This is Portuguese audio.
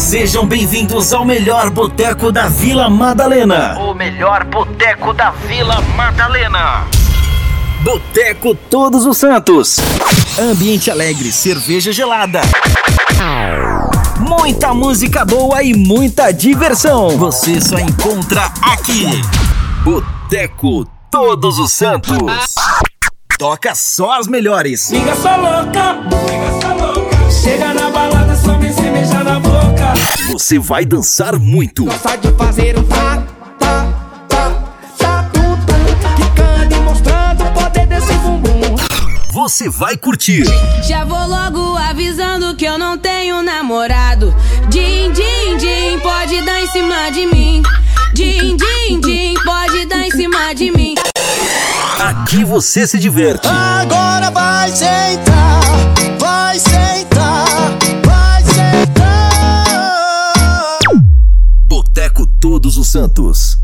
Sejam bem-vindos ao melhor boteco da Vila Madalena. O melhor boteco da Vila Madalena. Boteco Todos os Santos. Ambiente alegre, cerveja gelada. Muita música boa e muita diversão. Você só encontra aqui. Boteco Todos os Santos. Toca só as melhores. Liga sua louca, liga sua Você vai dançar muito. Gosta de fazer um tá, tá, tá, tá, tum, tum. Quicando e mostrando o poder desse bumbum. Você vai curtir. Já vou logo avisando que eu não tenho namorado. Din, din, din, pode dar em cima de mim. Din, din, din, pode dar em cima de mim. Aqui você se diverte. Agora vai sentar, Todos os Santos.